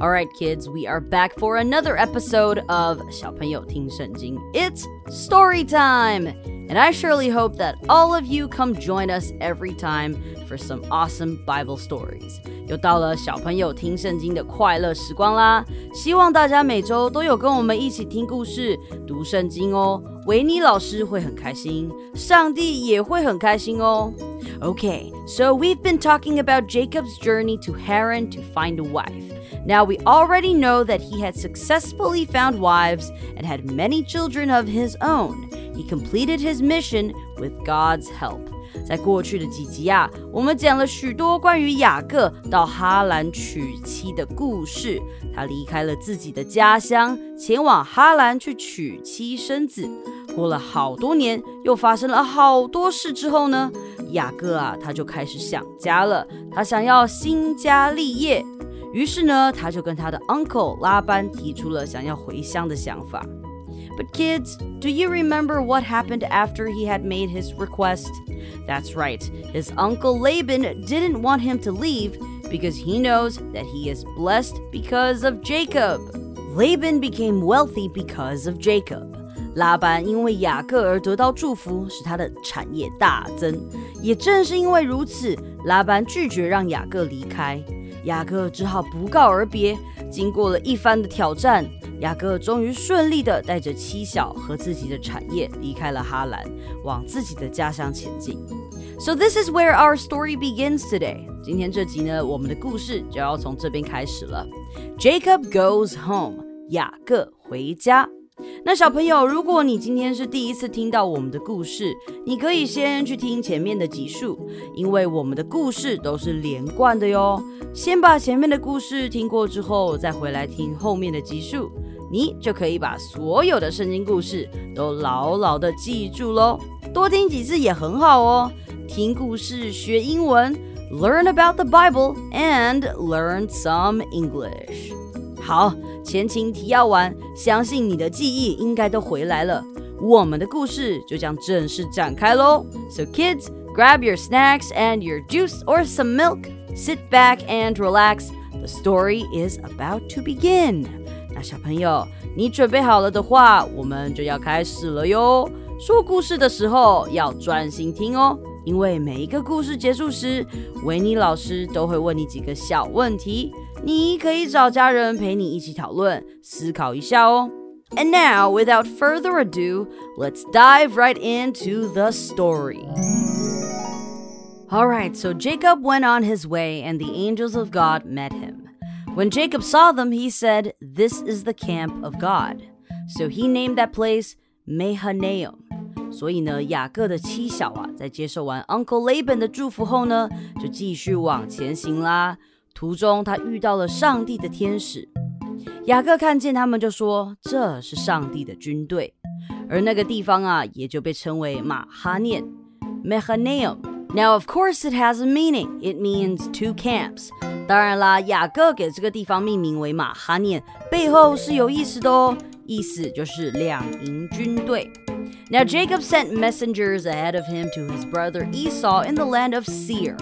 All right, kids, we are back for another episode of 小朋友听圣经. It's story time, and I surely hope that all of you come join us every time for some awesome Bible stories. 又到了小朋友听圣经的快乐时光啦！希望大家每周都有跟我们一起听故事、读圣经哦。维尼老师会很开心，上帝也会很开心哦。Okay, so we've been talking about Jacob's journey to Haran to find a wife. Now we already know that he had successfully found wives and had many children of his own. He completed his mission with God's help. 在过去的几集啊，我们讲了许多关于雅各到哈兰娶妻的故事。他离开了自己的家乡，前往哈兰去娶妻生子。过了好多年，又发生了好多事之后呢，雅各啊，他就开始想家了。他想要兴家立业。于是呢，他就跟他的 uncle 拉班提出了想要回乡的想法。But kids, do you remember what happened after he had made his request? That's right, his uncle Laban didn't want him to leave because he knows that he is blessed because of Jacob. Laban became wealthy because of Jacob. 拉班因为雅各而得到祝福，使他的产业大增。也正是因为如此，拉班拒绝让雅各离开。雅各只好不告而别。经过了一番的挑战， 雅各终于顺利的带着妻小和自己的产业离开了哈兰，往自己的家乡前进。So this is where our story begins today。今天这集呢，我们的故事就要从这边开始了。Jacob goes home。雅各回家。那小朋友，如果你今天是第一次听到我们的故事，你可以先去听前面的集数，因为我们的故事都是连贯的哟。先把前面的故事听过之后，再回来听后面的集数，你就可以把所有的圣经故事都牢牢的记住喽。多听几次也很好哦，听故事学英文，learn about the Bible and learn some English。好。前情提要完，相信你的记忆应该都回来了。我们的故事就将正式展开喽。So kids, grab your snacks and your juice or some milk. Sit back and relax. The story is about to begin. 那小朋友，你准备好了的话，我们就要开始了哟。说故事的时候要专心听哦，因为每一个故事结束时，维尼老师都会问你几个小问题。 你可以找家人陪你一起讨论、思考一下哦。And now, without further ado, let's dive right into the story. All right, so Jacob went on his way, and the angels of God met him. When Jacob saw them, he said, This is the camp of God. So he named that place Mahanaim. 所以呢，雅各的妻小啊，在接受完 Uncle Laban 的祝福后呢，就继续往前行啦。 途中，他遇到了上帝的天使。雅各看见他们，就说：“这是上帝的军队。”而那个地方啊，也就被称为马哈念 （Mahanaim）。Now, of course, it has a meaning. It means two camps. 当然啦，雅各给这个地方命名为马哈念，背后是有意思的哦。意思就是两营军队。Now, Jacob sent messengers ahead of him to his brother Esau in the land of Seir,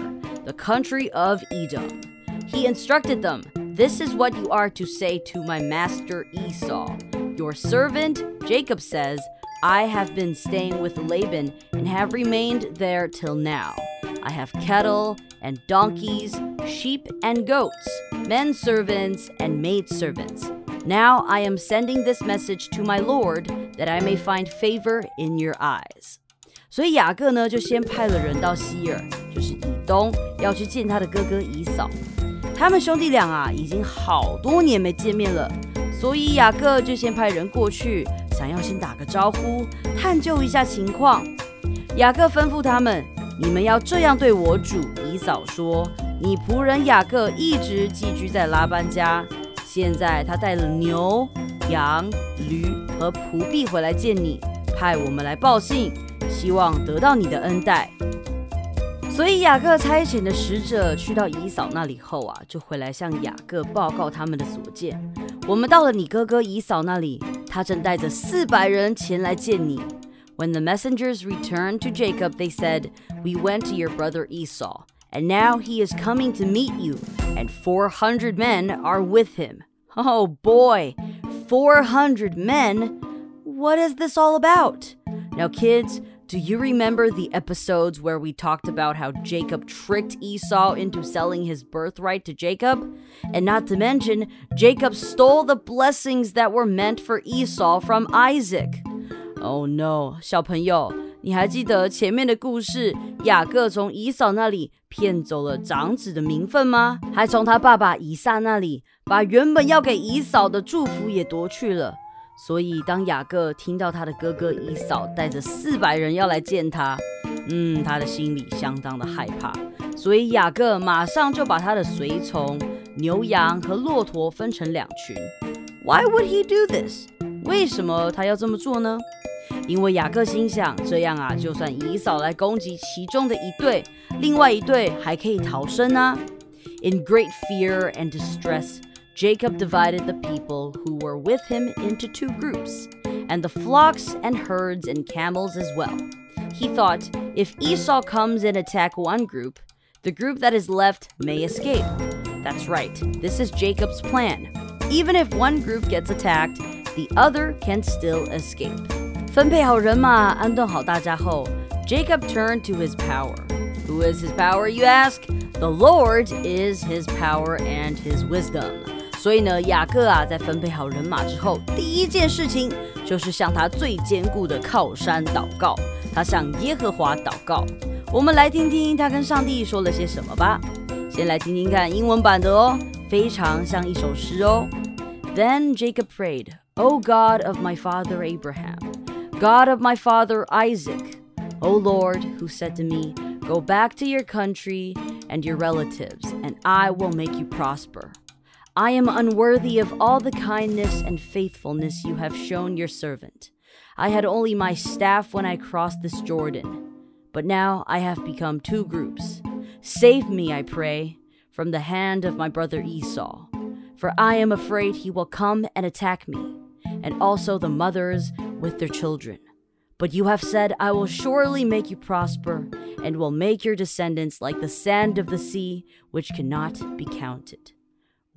the country of Edom. He instructed them, This is what you are to say to my master Esau. Your servant, Jacob says, I have been staying with Laban and have remained there till now. I have cattle and donkeys, sheep and goats, men servants and maid servants. Now I am sending this message to my Lord that I may find favor in your eyes. 所以雅各呢，就先派了人到希尔，就是以东，要去见他的哥哥以扫。 他们兄弟俩啊，已经好多年没见面了，所以雅各就先派人过去，想要先打个招呼，探究一下情况。雅各吩咐他们：“你们要这样对我主以扫说：你仆人雅各一直寄居在拉班家，现在他带了牛、羊、驴和仆婢回来见你，派我们来报信，希望得到你的恩待。所以雅各差遣的使者去到以扫那里后啊，就回来向雅各报告他们的所见。我们到了你哥哥以扫那里，他正带着四百人前来见你。When the messengers returned to Jacob, they said, We went to your brother Esau, and now he is coming to meet you, and 400 men are with him. Oh boy, 400 men? What is this all about? Now, kids, do you remember the episodes where we talked about how Jacob tricked Esau into selling his birthright to Jacob? And not to mention, Jacob stole the blessings that were meant for Esau from Isaac. Oh no，小朋友，你还记得前面的故事？雅各从以扫那里骗走了长子的名分吗？还从他爸爸以撒那里把原本要给以扫的祝福也夺去了。 所以，当雅各听到他的哥哥以扫带着四百人要来见他，嗯，他的心里相当的害怕。所以，雅各马上就把他的随从、牛羊和骆驼分成两群。Why would he do this？为什么他要这么做呢？因为雅各心想，这样啊，就算以扫来攻击其中的一队，另外一队还可以逃生啊。In great fear and distress. Jacob divided the people who were with him into two groups, and the flocks and herds and camels as well. He thought, if Esau comes and attack one group, the group that is left may escape. That's right, this is Jacob's plan. Even if one group gets attacked, the other can still escape. 分配好人马，安顿好大家后，Jacob turned to his power. Who is his power, you ask? The Lord is his power and his wisdom. 所以呢，雅各啊，在分配好人马之后，第一件事情就是向他最坚固的靠山祷告。他向耶和华祷告。我们来听听他跟上帝说了些什么吧。先来听听看英文版的哦，非常像一首诗哦。Then Jacob prayed, O God of my father Abraham, God of my father Isaac, O Lord, who said to me, Go back to your country and your relatives, and I will make you prosper. I am unworthy of all the kindness and faithfulness you have shown your servant. I had only my staff when I crossed this Jordan, but now I have become two groups. Save me, I pray, from the hand of my brother Esau, for I am afraid he will come and attack me, and also the mothers with their children. But you have said, I will surely make you prosper, and will make your descendants like the sand of the sea, which cannot be counted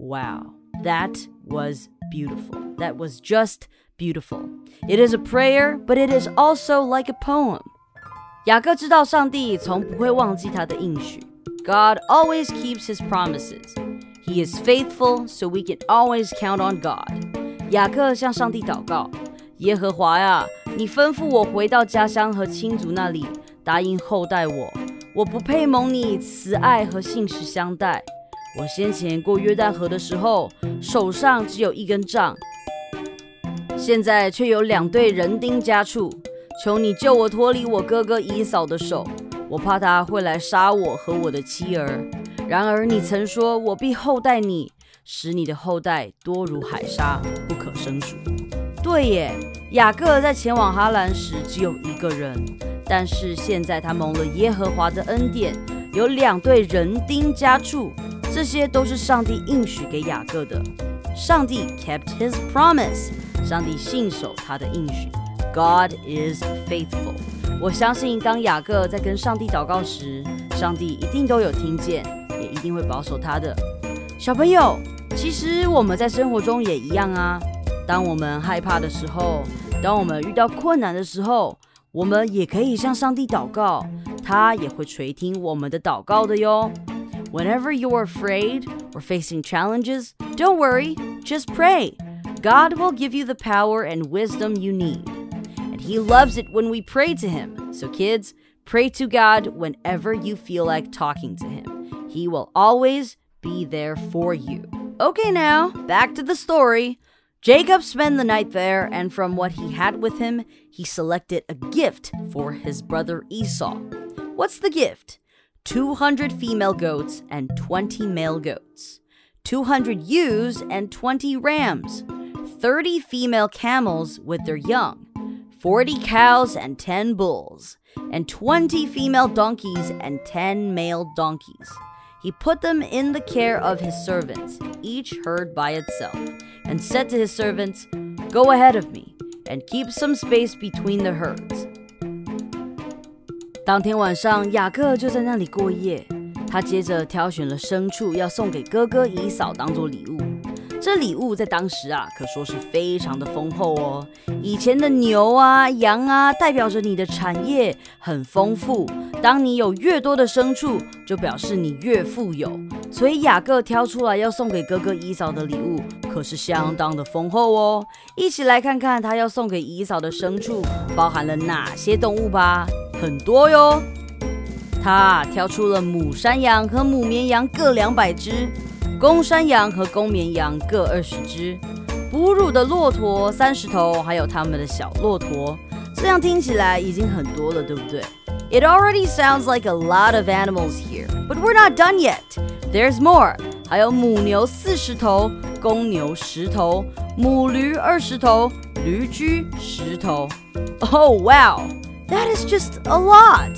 Wow, that was beautiful. That was just beautiful. It is a prayer, but it is also like a poem. 雅各知道上帝从不会忘记他的应许。God always keeps his promises. He is faithful, so we can always count on God. 雅各向上帝祷告：耶和华呀，你吩咐我回到家乡和亲族那里，答应厚待我。我不配蒙你慈爱和信实相待。 我先前过约旦河的时候，手上只有一根杖，现在却有两对人丁家畜。求你救我脱离我哥哥姨嫂的手，我怕他会来杀我和我的妻儿。然而你曾说，我必厚待你，使你的后代多如海沙，不可胜数。对耶，雅各在前往哈兰时只有一个人，但是现在他蒙了耶和华的恩典，有两对人丁家畜。这些都是上帝应许给雅各的。上帝 kept his promise，上帝信守他的应许。God is faithful。我相信，当雅各在跟上帝祷告时，上帝一定都有听见，也一定会保守他的。小朋友，其实我们在生活中也一样啊。当我们害怕的时候，当我们遇到困难的时候，我们也可以向上帝祷告，他也会垂听我们的祷告的哟。Whenever you're afraid or facing challenges, don't worry, just pray. God will give you the power and wisdom you need. And He loves it when we pray to Him. So, kids, pray to God whenever you feel like talking to Him. He will always be there for you. Okay, now, back to the story. Jacob spent the night there, and from what he had with him, he selected a gift for his brother Esau. What's the gift? 200 female goats and 20 male goats, 200 ewes and 20 rams, 30 female camels with their young, 40 cows and 10 bulls, and 20 female donkeys and 10 male donkeys. He put them in the care of his servants, each herd by itself, and said to his servants, Go ahead of me, and keep some space between the herds. 当天晚上，雅各就在那里过夜。他接着挑选了牲畜，要送给哥哥以嫂当做礼物。这礼物在当时啊，可说是非常的丰厚哦。以前的牛啊、羊啊，代表着你的产业很丰富。当你有越多的牲畜，就表示你越富有。所以雅各挑出来要送给哥哥以嫂的礼物，可是相当的丰厚哦。一起来看看他要送给以嫂的牲畜包含了哪些动物吧，很多哟。他挑出了母山羊和母绵羊各两百只，公山羊和公绵羊各二十只，哺乳的骆驼三十头，还有他们的小骆驼。这样听起来已经很多了，对不对？It already sounds like a lot of animals here, but we're not done yet. There's more. 还有母牛四十头，公牛十头，母驴二十头，驴驹十头。Oh wow, that is just a lot.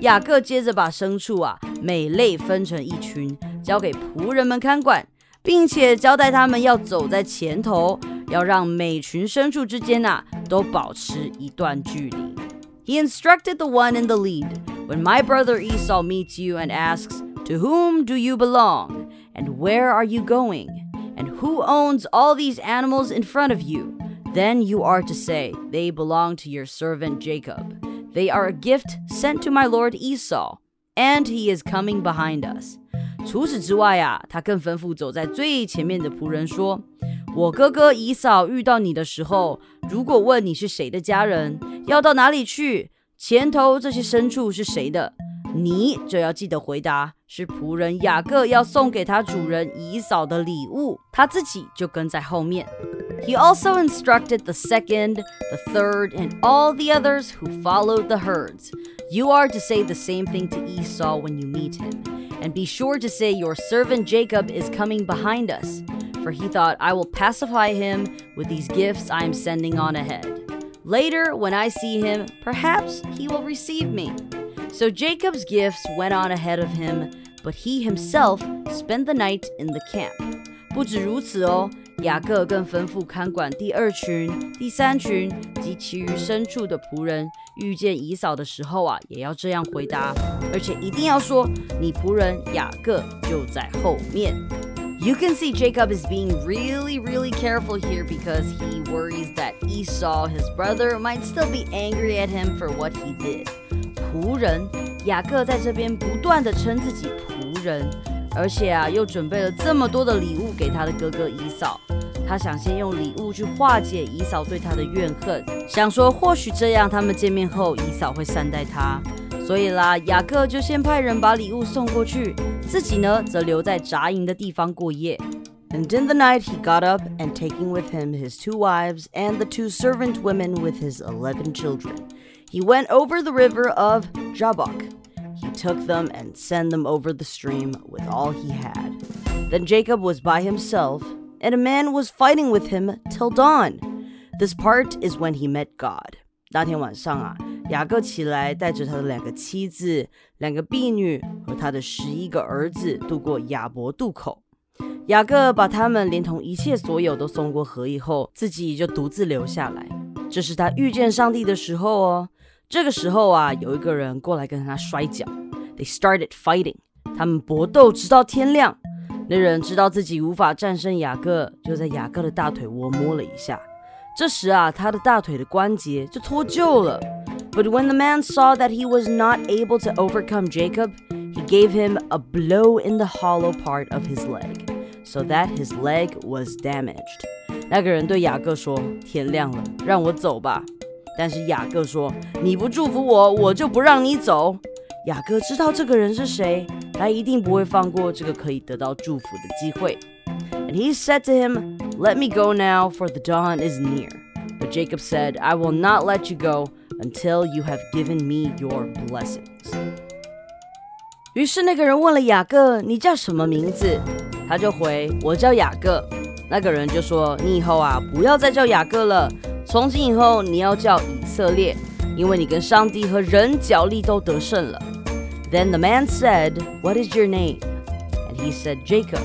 雅各接着把牲畜啊每类分成一群，交给仆人们看管，并且交代他们要走在前头，要让每群牲畜之间呐都保持一段距离。He instructed the one in the lead, "When my brother Esau meets you and asks, 'To whom do you belong? And where are you going? And who owns all these animals in front of you?' Then you are to say, 'They belong to your servant Jacob.' They are a gift sent to my lord Esau, and he is coming behind us. 除此之外啊，他更吩咐走在最前面的仆人说：“我哥哥以扫遇到你的时候，如果问你是谁的家人，要到哪里去，前头这些牲畜是谁的， 你就要记得回答是仆人雅各要送给他主人以扫的礼物，他自己就跟在后面。” He also instructed the second, the third, and all the others who followed the herds. You are to say the same thing to Esau when you meet him. And be sure to say, Your servant Jacob is coming behind us. For he thought, I will pacify him with these gifts I am sending on ahead. Later, when I see him, perhaps he will receive me. So Jacob's gifts went on ahead of him, but he himself spent the night in the camp. 不止如此哦，雅各更吩咐看管第二群、第三群及其余牲畜的仆人，遇见以扫的时候啊，也要这样回答，而且一定要说：“你仆人雅各就在后面。” You can see Jacob is being really, really careful here because he worries that Esau, his brother, might still be angry at him for what he did. 仆人雅各在这边不断的称自己仆人。而且啊，又准备了这么多的礼物给他的哥哥姨嫂。他想先用礼物去化解姨嫂对他的怨恨，想说或许这样他们见面后，姨嫂会善待他。所以啦，雅各就先派人把礼物送过去，自己呢则留在扎营的地方过夜。And in the night he got up and taking with him his two wives and the two servant women with his eleven children, he went over the river of Jabbok he took them and sent them over the stream with all he had. Then Jacob was by himself, and a man was fighting with him till dawn. This part is when he met God. 那天晚上啊，雅各起来，带着他的两个妻子、两个婢女和他的十一个儿子，渡过雅伯渡口。雅各把他们连同一切所有都送过河以后，自己就独自留下来。这是他遇见上帝的时候哦。 这个时候啊，有一个人过来跟他摔跤。They started fighting，他们搏斗直到天亮。那人知道自己无法战胜雅各，就在雅各的大腿窝摸了一下。这时啊，他的大腿的关节就脱臼了。But when the man saw that he was not able to overcome Jacob, he gave him a blow in the hollow part of his leg, so that his leg was damaged. 那个人对雅各说：“天亮了，让我走吧。” 但是雅各说：“你不祝福我，我就不让你走。”雅各知道这个人是谁，他一定不会放过这个可以得到祝福的机会。And he said to him, Let me go now, for the dawn is near. But Jacob said, I will not let you go until you have given me your blessings. 于是那个人问了雅各：“你叫什么名字？”他就回：“我叫雅各。” 那个人就说：“你以后啊，不要再叫雅各了， 从今以后你要叫以色列，因为你跟上帝和人角力都得胜了。” Then the man said, "What is your name?" And he said, "Jacob."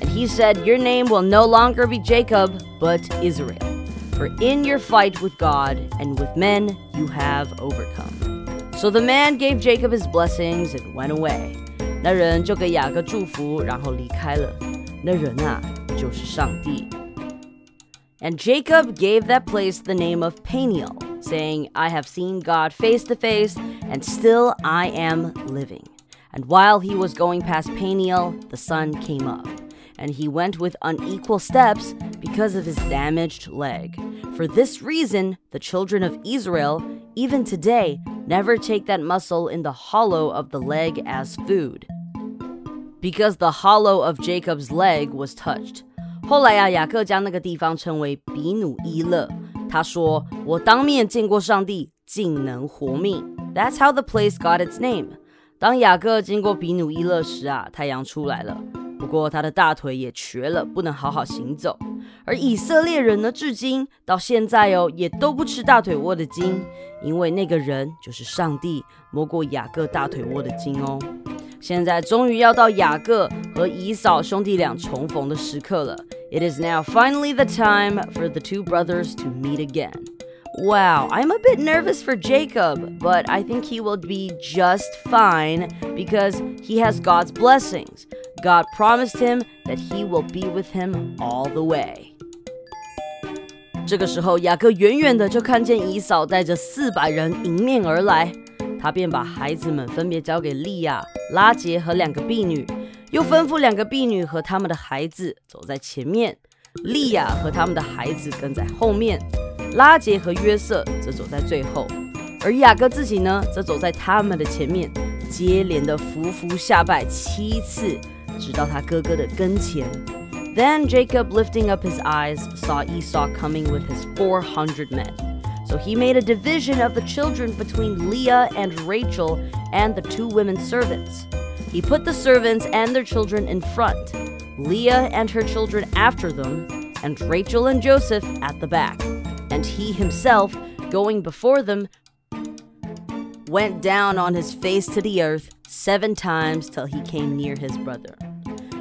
And he said, "Your name will no longer be Jacob, but Israel." For in your fight with God and with men you have overcome. So the man gave Jacob his blessings and went away. 那人就给雅各祝福，然后离开了。那人啊，就是上帝。 And Jacob gave that place the name of Peniel, saying, I have seen God face to face, and still I am living. And while he was going past Peniel, the sun came up and he went with unequal steps because of his damaged leg. For this reason, the children of Israel, even today, never take that muscle in the hollow of the leg as food. Because the hollow of Jacob's leg was touched. 后来啊，雅各将那个地方称为比努伊勒。他说：“我当面见过上帝，竟能活命。” That's how the place got its name. 当雅各经过比努伊勒时啊，太阳出来了。不过他的大腿也瘸了，不能好好行走。而以色列人呢，至今到现在哦，也都不吃大腿窝的筋，因为那个人就是上帝摸过雅各大腿窝的筋哦。现在终于要到雅各和以扫兄弟俩重逢的时刻了。It is now finally the time for the two brothers to meet again. Wow, I'm a bit nervous for Jacob, but I think he will be just fine because he has God's blessings. God promised him that he will be with him all the way. 这个时候，雅各远远的就看见以扫带着四百人迎面而来， 他便把孩子们分别交给利亚、拉杰和两个婢女，又吩咐两个婢女和他们的孩子走在前面，利亚和他们的孩子跟在后面，拉杰和约瑟则走在最后，而雅各自己呢，则走在他们的前面，接连的匍匐下拜七次。直到他哥哥的跟前。Then Jacob, lifting up his eyes, saw Esau coming with his four hundred men. So he made a division of the children between Leah and Rachel and the two women servants. He put the servants and their children in front, Leah and her children after them, and Rachel and Joseph at the back. And he himself, going before them, went down on his face to the earth seven times till he came near his brother.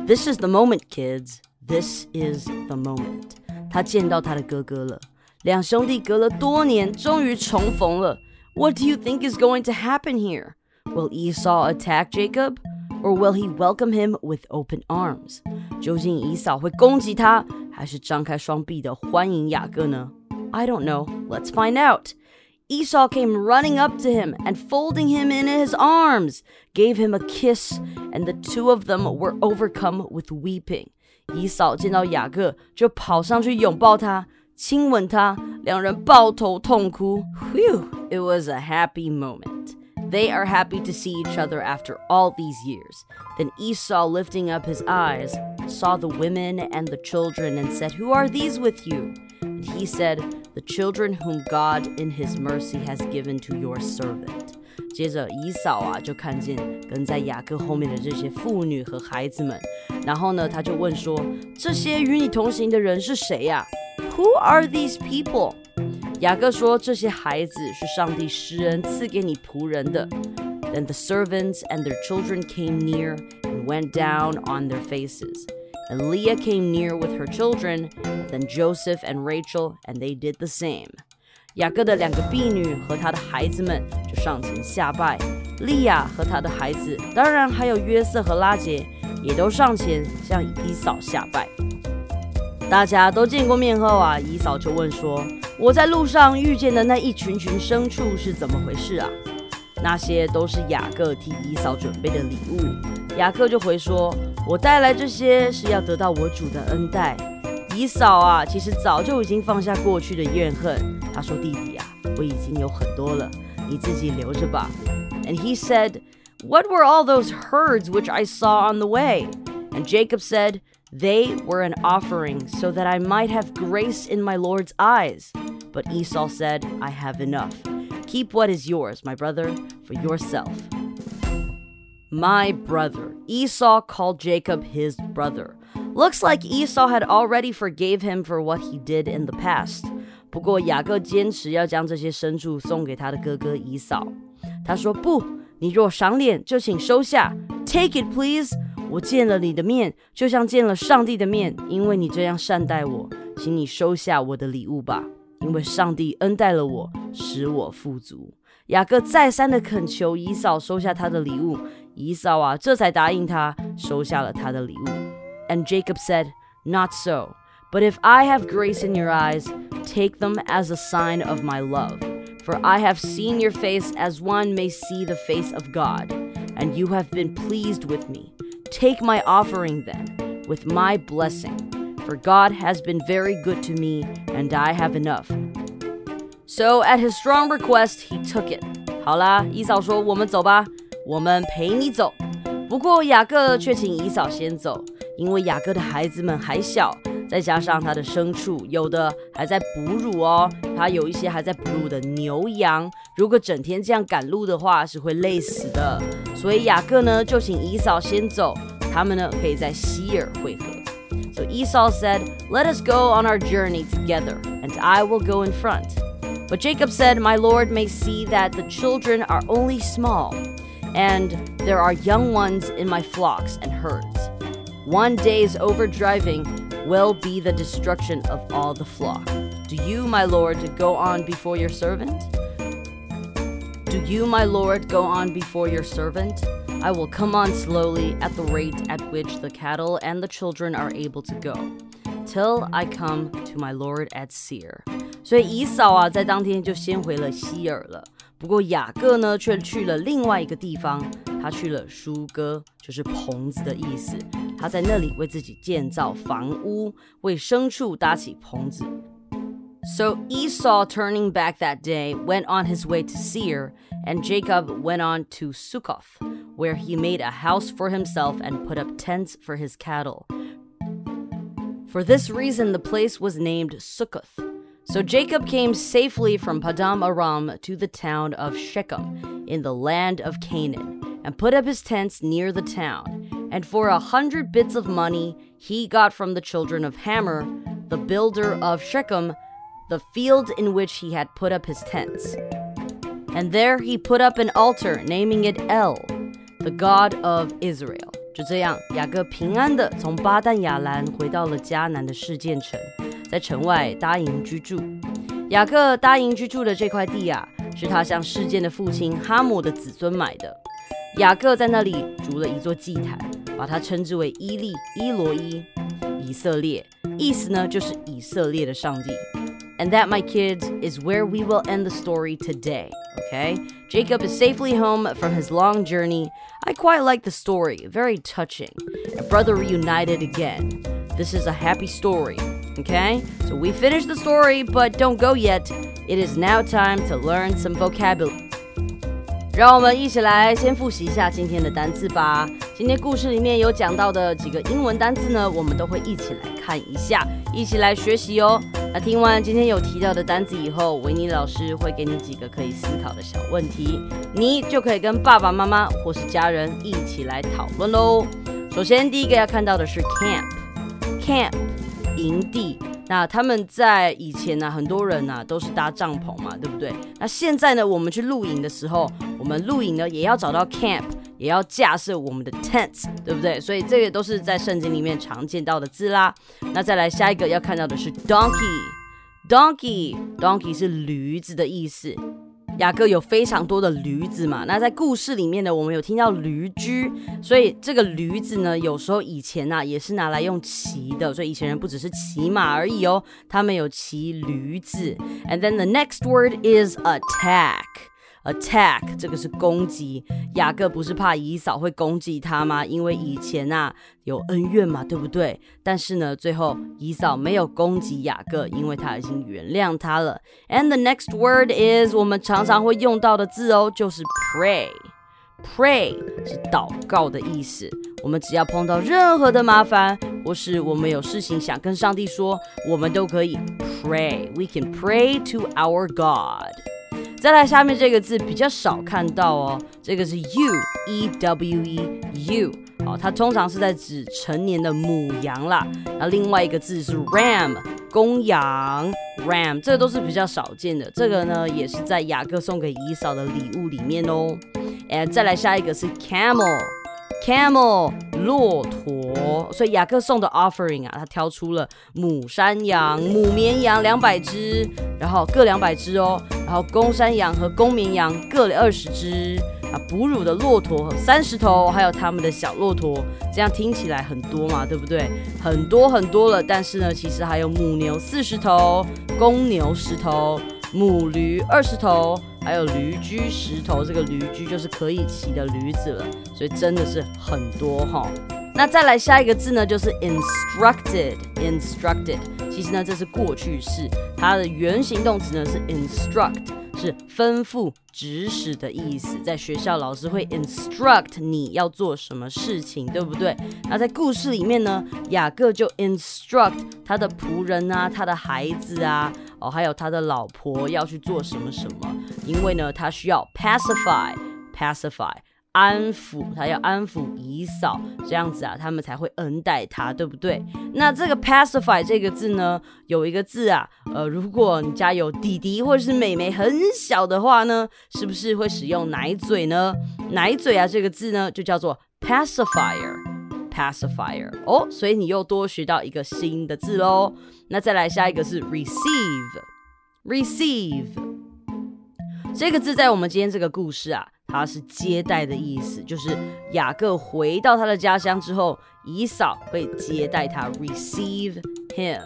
This is the moment, kids. This is the moment. 他见到他的哥哥了， 两兄弟隔了多年，终于重逢了。What do you think is going to happen here? Will Esau attack Jacob, or will he welcome him with open arms? 究竟以扫会攻击他，还是张开双臂的欢迎雅各呢？I don't know. Let's find out. Esau came running up to him and folding him in his arms, gave him a kiss, and the two of them were overcome with weeping. 以扫见到雅各，就跑上去拥抱他， 亲吻他，两人抱头痛哭。Whew! It was a happy moment. They are happy to see each other after all these years. Then Esau, lifting up his eyes, saw the women and the children and said, Who are these with you? And he said, The children whom God in his mercy has given to your servant. 接着，以扫啊就看见跟在雅各后面的这些妇女和孩子们，然后呢，他就问说：“这些与你同行的人是谁呀 Who are these people？雅各说：“这些孩子是上帝施恩赐给你仆人的。” Then the servants and their children came near and went down on their faces. And Leah came near with her children, then Joseph and Rachel, and they did the same. 雅各的两个婢女和他的孩子们就上前下拜，利亚和他的孩子，当然还有约瑟和拉结，也都上前向以扫下拜。大家都见过面后啊，姨嫂就问说：“我在路上遇见的那一群群牲畜是怎么回事啊？”那些都是雅各替姨嫂准备的礼物。雅各就回说：“我带来这些是要得到我主的恩待。”姨嫂啊，其实早就已经放下过去的怨恨。他说：“弟弟啊，我已经有很多了，你自己留着吧。” And he said, What were all those herds which I saw on the way? And Jacob said, They were an offering, so that I might have grace in my Lord's eyes. But Esau said, I have enough. Keep what is yours, my brother, for yourself. My brother. Esau called Jacob his brother. Looks like Esau had already forgave him for what he did in the past. 不过雅各坚持要将这些牲畜送给他的哥哥以扫。他说：“不，你若赏脸，就请收下。Take it, please。 我见了你的面，就像见了上帝的面，因为你这样善待我，请你收下我的礼物吧。因为上帝恩待了我，使我富足。”雅各再三的恳求以扫收下他的礼物，以扫啊，这才答应他收下了他的礼物。And Jacob said, Not so, but if I have grace in your eyes, take them as a sign of my love. For I have seen your face as one may see the face of God, and you have been pleased with me. Take my offering then, with my blessing, for God has been very good to me, and I have enough. So at his strong request, he took it. 好啦，以扫说：“我们走吧，我们陪你走。”不过雅各却请以扫先走，因为雅各的孩子们还小， 再加上他的牲畜有的还在哺乳哦，他有一些还在哺乳的牛羊，如果整天这样赶路的话，是会累死的。所以雅各呢就请以扫先走，他们呢可以在希尔会合。So Esau said, "Let us go on our journey together, and I will go in front." But Jacob said, My Lord may see that the children are only small, and there are young ones in my flocks and herds. One day's overdriving will be the destruction of all the flock. Do you, my Lord, go on before your servant? Do you, my Lord, go on before your servant? I will come on slowly at the rate at which the cattle and the children are able to go, till I come to my Lord at Seir. 所以以扫啊，在当天就先回了希尔了。不过雅各呢，却去了另外一个地方， 他去了疏割，就是棚子的意思。他在那里为自己建造房屋，为牲畜搭起棚子。So Esau, turning back that day, went on his way to Seir, and Jacob went on to Succoth, where he made a house for himself and put up tents for his cattle. For this reason, the place was named Succoth. So Jacob came safely from Paddan Aram to the town of Shechem in the land of Canaan and put up his tents near the town. And for a hundred bits of money he got from the children of Hamor, the builder of Shechem, the field in which he had put up his tents. And there he put up an altar, naming it El, the God of Israel. 就这样，雅各平安地从巴旦亚兰回到了迦南的示剑城，在城外搭营居住。雅各搭营居住的这块地啊，是他向示剑的父亲哈姆的子孙买的。雅各在那里筑了一座祭坛，把它称之为伊利伊罗伊以色列，意思呢就是以色列的上帝。And that, my kids, is where we will end the story today. Okay? Jacob is safely home from his long journey. I quite like the story, very touching. A brother reunited again. This is a happy story. Okay? So we finished the story, but don't go yet. It is now time to learn some vocabulary. 让我们一起来先复习一下今天的单词吧。今天故事里面有讲到的几个英文单词呢，我们都会一起来看一下，一起来学习哦。那听完今天有提到的单词以后，维尼老师会给你几个可以思考的小问题，你就可以跟爸爸妈妈或是家人一起来讨论喽。首先第一个要看到的是 camp，camp。营地，那他们在以前呢，很多人呢都是搭帐篷嘛，对不对？那现在呢，我们去露营的时候，我们露营呢也要找到 camp，也要架设我们的 tents，对不对？所以这个都是在圣经里面常见到的字啦。那再来下一个要看到的是 donkey，donkey，donkey 是驴子的意思。雅各有非常多的驴子嘛，那在故事里面呢，我们有听到驴驹，所以这个驴子呢，有时候以前呐也是拿来用骑的，所以以前人不只是骑马而已哦，他们有骑驴子。And then the next word is attack。Attack，这个是攻击。雅各不是怕以扫会攻击他吗？因为以前啊有恩怨嘛，对不对？但是呢，最后以扫没有攻击雅各，因为他已经原谅他了。And the next word is 我们常常会用到的字哦，就是 pray。Pray 是祷告的意思。我们只要碰到任何的麻烦，或是我们有事情想跟上帝说，我们都可以 pray。We can pray to our God。再来下面这个字比较少看到哦，这个是 u e w e u，好，它通常是在指成年的母羊啦。那另外一个字是 ram，公羊 ram，这个都是比较少见的。这个呢，也是在雅各送给姨嫂的礼物里面哦。哎，再来下一个是 camel camel 骆驼。所以雅各送的 offering 啊，他挑出了母山羊、母绵羊两百只，然后各两百只哦。然后公山羊和公绵羊各二十只啊。哺乳的骆驼三十头，还有他们的小骆驼，这样听起来很多嘛，对不对？很多很多了，但是呢，其实还有母牛四十头，公牛十头，母驴二十头，还有驴驹十头。这个驴驹就是可以骑的驴子了，所以真的是很多哈。那再来下一个字呢，就是 instructed，instructed。其实呢，这是过去式，它的原形动词呢是 instruct。是吩咐、指使的意思。在学校，老师会 instruct 你要做什么事情，对不对？那在故事里面呢，雅各就 instruct 他的仆人啊，他的孩子啊，哦，还有他的老婆要去做什么什么，因为呢，他需要 pacify，pacify。安抚他，要安抚姨嫂，这样子啊，他们才会恩待他，对不对？那这个 pacify 这个字呢，有一个字啊，呃，如果你家有弟弟或者是妹妹很小的话呢，是不是会使用奶嘴呢？奶嘴啊，这个字呢，就叫做 pacifier，pacifier 哦，所以你又多学到一个新的字喽。那再来下一个是 receive，receive 这个字在我们今天这个故事啊。它是接待的意思，就是雅各回到他的家乡之后，以扫会接待他，receive him。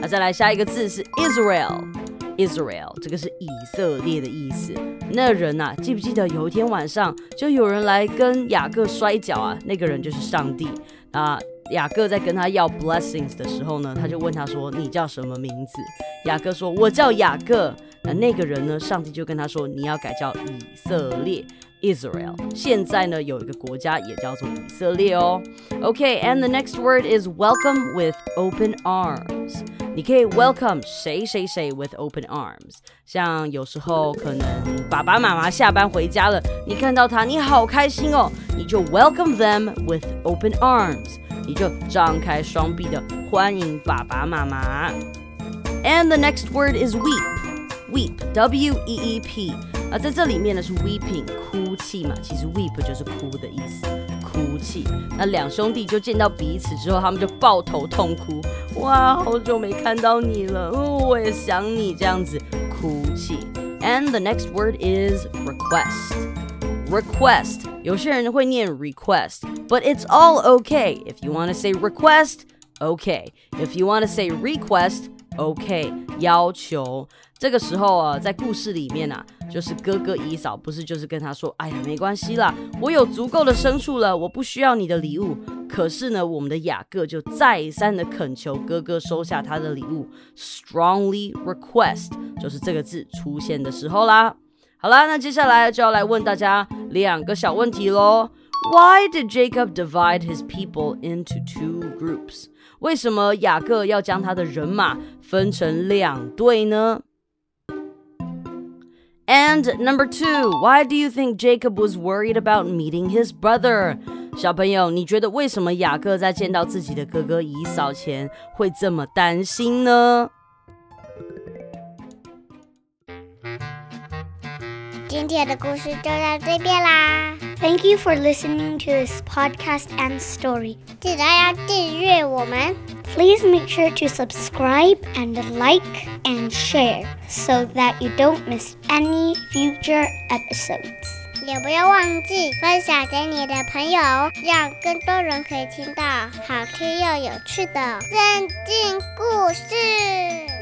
那再来下一个字是 Israel，Israel 这个是以色列的意思。那人呐，记不记得有一天晚上就有人来跟雅各摔跤啊？那个人就是上帝啊。雅各在跟他要 blessings 的时候呢，他就问他说：“你叫什么名字？”雅各说：“我叫雅各。”那那个人呢，上帝就跟他说：“你要改叫以色列。” Israel。现在呢，有一个国家也叫做以色列哦。Okay，and the next word is welcome with open arms。你可以 welcome 谁谁谁 with open arms。像有时候可能爸爸妈妈下班回家了，你看到他，你好开心哦，你就 welcome them with open arms。你就张开双臂的欢迎爸爸妈妈。And the next word is weep。Weep, W-E-E-P 啊，在这里面呢是 weeping 哭泣嘛，其实 weep 就是哭的意思，哭泣。那两兄弟就见到彼此之后，他们就抱头痛哭，哇，好久没看到你了，哦，我也想你，这样子哭泣。And the next word is request. Request，有些人会念 request，but it's all okay. If you want to say request, okay. If you want to say request, OK，要求这个时候啊，在故事里面啊，就是哥哥姨嫂不是就是跟他说，哎呀，没关系啦，我有足够的牲畜了，我不需要你的礼物。可是呢，我们的雅各就再三的恳求哥哥收下他的礼物，strongly request，就是这个字出现的时候啦。好啦，那接下来就要来问大家两个小问题喽。Why did Jacob divide his people into two groups？为什么雅各要将他的人马分成两队呢？And number two, why do you think Jacob was worried about meeting his brother？小朋友，你觉得为什么雅各在见到自己的哥哥以扫前会这么担心呢？今天的故事就到这边啦。 Thank you for listening to this podcast and story. 记得要订阅我们。Please make sure to subscribe and like and share so that you don't miss any future episodes. 也不要忘记分享给你的朋友，让更多人可以听到好听又有趣的圣经故事。